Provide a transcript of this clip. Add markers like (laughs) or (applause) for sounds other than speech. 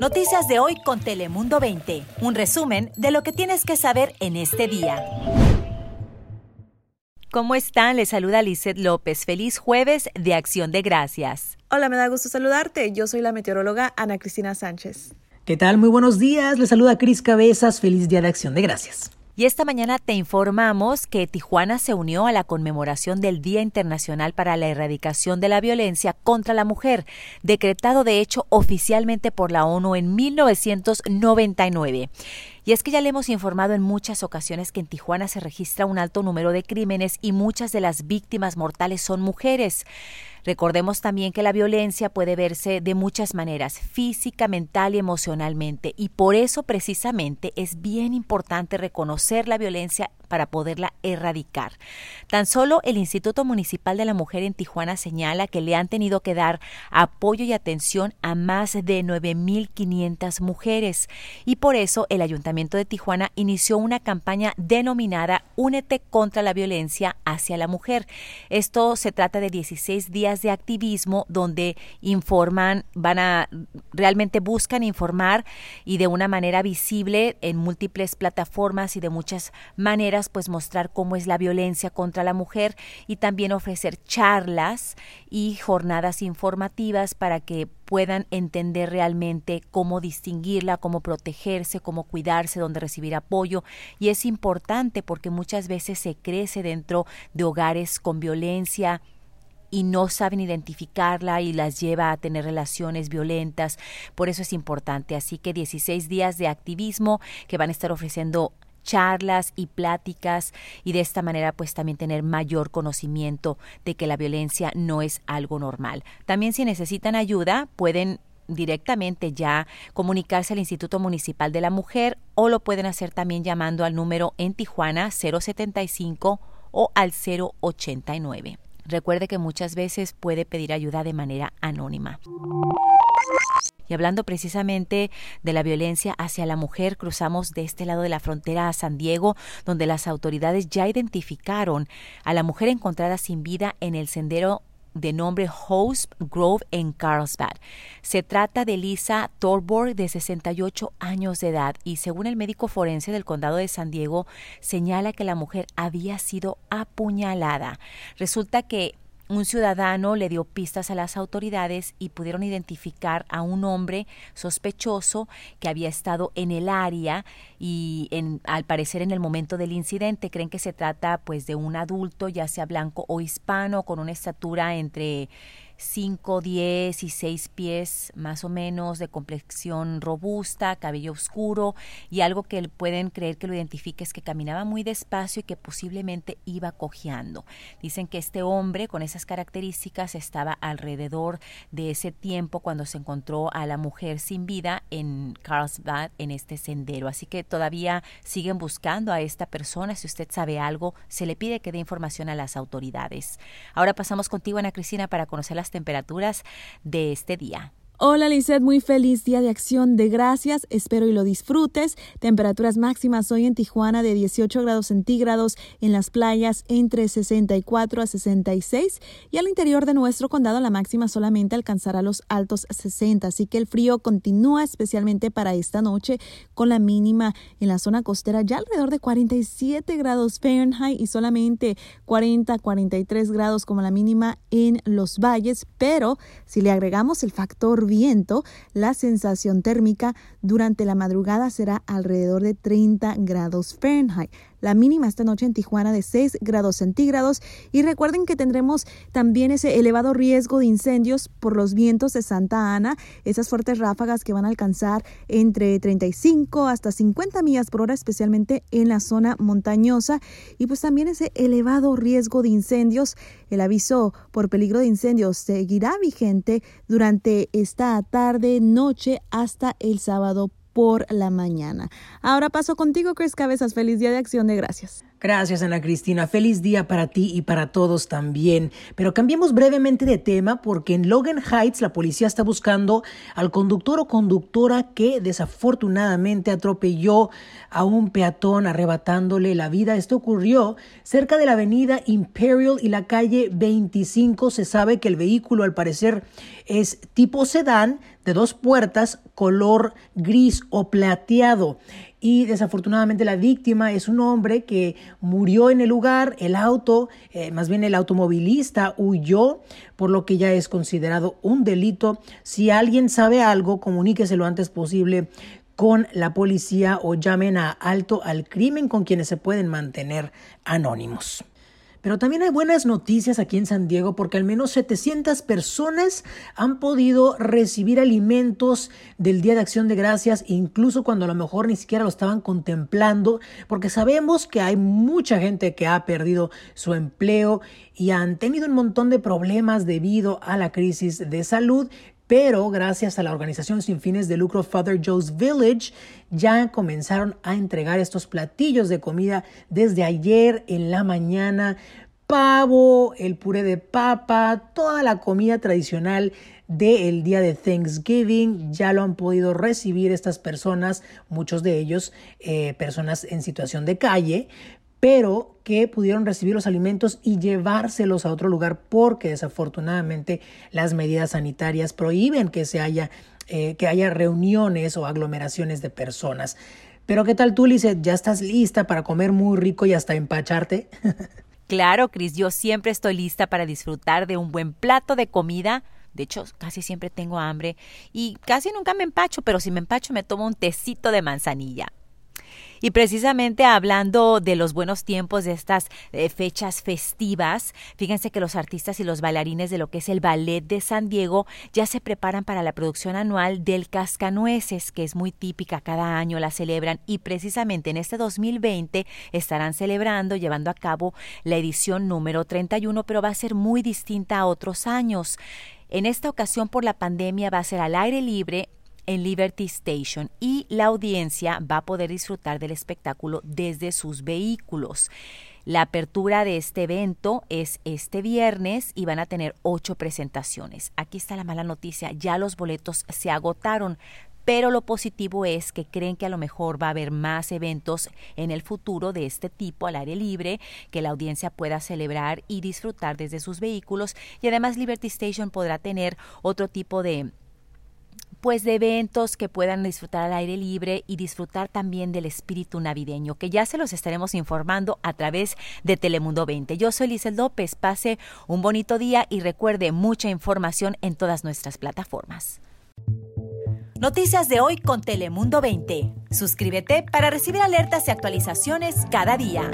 Noticias de hoy con Telemundo 20. Un resumen de lo que tienes que saber en este día. ¿Cómo están? Les saluda Lizeth López. Feliz jueves de Acción de Gracias. Hola, me da gusto saludarte. Yo soy la meteoróloga Ana Cristina Sánchez. ¿Qué tal? Muy buenos días. Les saluda Cris Cabezas. Feliz día de Acción de Gracias. Y esta mañana te informamos que Tijuana se unió a la conmemoración del Día Internacional para la Erradicación de la Violencia contra la Mujer, decretado de hecho oficialmente por la ONU en 1999. Y es que ya le hemos informado en muchas ocasiones que en Tijuana se registra un alto número de crímenes y muchas de las víctimas mortales son mujeres. Recordemos también que la violencia puede verse de muchas maneras, física, mental y emocionalmente, y por eso precisamente es bien importante reconocer la violencia para poderla erradicar. Tan solo el Instituto Municipal de la Mujer en Tijuana señala que le han tenido que dar apoyo y atención a más de 9.500 mujeres y por eso el Ayuntamiento de Tijuana inició una campaña denominada Únete contra la violencia hacia la mujer. Esto se trata de 16 días de activismo donde informan, van a realmente buscan informar y de una manera visible en múltiples plataformas y de muchas maneras pues mostrar cómo es la violencia contra la mujer y también ofrecer charlas y jornadas informativas para que puedan entender realmente cómo distinguirla, cómo protegerse, cómo cuidarse, dónde recibir apoyo. Y es importante porque muchas veces se crece dentro de hogares con violencia, y no saben identificarla y las lleva a tener relaciones violentas. Por eso es importante. Así que 16 días de activismo que van a estar ofreciendo charlas y pláticas y de esta manera pues también tener mayor conocimiento de que la violencia no es algo normal. También si necesitan ayuda pueden directamente ya comunicarse al Instituto Municipal de la Mujer o lo pueden hacer también llamando al número en Tijuana 075 o al 089. Recuerde que muchas veces puede pedir ayuda de manera anónima. Y hablando precisamente de la violencia hacia la mujer, cruzamos de este lado de la frontera a San Diego, donde las autoridades ya identificaron a la mujer encontrada sin vida en el sendero de nombre Host Grove en Carlsbad. Se trata de Lisa Torborg, de 68 años de edad, y según el médico forense del condado de San Diego, señala que la mujer había sido apuñalada. Resulta que un ciudadano le dio pistas a las autoridades y pudieron identificar a un hombre sospechoso que había estado en el área y en, al parecer en el momento del incidente. Creen que se trata pues de un adulto ya sea blanco o hispano con una estatura entre 5, 10 y 6 pies más o menos de complexión robusta, cabello oscuro y algo que pueden creer que lo identifique es que caminaba muy despacio y que posiblemente iba cojeando. Dicen que este hombre con esas características estaba alrededor de ese tiempo cuando se encontró a la mujer sin vida en Carlsbad en este sendero. Así que todavía siguen buscando a esta persona. Si usted sabe algo, se le pide que dé información a las autoridades. Ahora pasamos contigo, Ana Cristina, para conocer las temperaturas de este día. Hola Lizeth, muy feliz día de acción de gracias, espero y lo disfrutes. Temperaturas máximas hoy en Tijuana de 18 grados centígrados, en las playas entre 64 a 66 y al interior de nuestro condado la máxima solamente alcanzará los altos 60, así que el frío continúa especialmente para esta noche con la mínima en la zona costera ya alrededor de 47 grados Fahrenheit y solamente 40 43 grados como la mínima en los valles, pero si le agregamos el factor viento, la sensación térmica durante la madrugada será alrededor de 30 grados Fahrenheit. La mínima esta noche en Tijuana de 6 grados centígrados y recuerden que tendremos también ese elevado riesgo de incendios por los vientos de Santa Ana, esas fuertes ráfagas que van a alcanzar entre 35 hasta 50 millas por hora, especialmente en la zona montañosa y pues también ese elevado riesgo de incendios. El aviso por peligro de incendios seguirá vigente durante esta tarde, noche hasta el sábado por la mañana. Ahora paso contigo, Chris Cabezas. Feliz Día de Acción de Gracias. Gracias, Ana Cristina. Feliz día para ti y para todos también. Pero cambiemos brevemente de tema porque en Logan Heights la policía está buscando al conductor o conductora que desafortunadamente atropelló a un peatón arrebatándole la vida. Esto ocurrió cerca de la avenida Imperial y la calle 25. Se sabe que el vehículo al parecer es tipo sedán de dos puertas color gris o plateado y desafortunadamente la víctima es un hombre que murió en el lugar, el auto, eh, más bien el automovilista huyó, por lo que ya es considerado un delito. Si alguien sabe algo, comuníquese lo antes posible con la policía o llamen a alto al crimen con quienes se pueden mantener anónimos. Pero también hay buenas noticias aquí en San Diego porque al menos 700 personas han podido recibir alimentos del Día de Acción de Gracias, incluso cuando a lo mejor ni siquiera lo estaban contemplando, porque sabemos que hay mucha gente que ha perdido su empleo y han tenido un montón de problemas debido a la crisis de salud, pero gracias a la organización sin fines de lucro Father Joe's Village ya comenzaron a entregar estos platillos de comida desde ayer en la mañana. Pavo, el puré de papa, toda la comida tradicional del día de Thanksgiving. Ya lo han podido recibir estas personas, muchos de ellos eh, personas en situación de calle, pero que pudieron recibir los alimentos y llevárselos a otro lugar porque desafortunadamente las medidas sanitarias prohíben que se haya eh, que haya reuniones o aglomeraciones de personas. Pero ¿qué tal tú, Lizeth? ¿Ya estás lista para comer muy rico y hasta empacharte? (laughs) claro, Cris, yo siempre estoy lista para disfrutar de un buen plato de comida. De hecho, casi siempre tengo hambre y casi nunca me empacho, pero si me empacho me tomo un tecito de manzanilla. Y precisamente hablando de los buenos tiempos de estas eh, fechas festivas, fíjense que los artistas y los bailarines de lo que es el ballet de San Diego ya se preparan para la producción anual del Cascanueces, que es muy típica, cada año la celebran y precisamente en este 2020 estarán celebrando, llevando a cabo la edición número 31, pero va a ser muy distinta a otros años. En esta ocasión por la pandemia va a ser al aire libre en Liberty Station y la audiencia va a poder disfrutar del espectáculo desde sus vehículos. La apertura de este evento es este viernes y van a tener ocho presentaciones. Aquí está la mala noticia, ya los boletos se agotaron, pero lo positivo es que creen que a lo mejor va a haber más eventos en el futuro de este tipo al aire libre, que la audiencia pueda celebrar y disfrutar desde sus vehículos y además Liberty Station podrá tener otro tipo de pues de eventos que puedan disfrutar al aire libre y disfrutar también del espíritu navideño, que ya se los estaremos informando a través de Telemundo 20. Yo soy Lizel López, pase un bonito día y recuerde mucha información en todas nuestras plataformas. Noticias de hoy con Telemundo 20. Suscríbete para recibir alertas y actualizaciones cada día.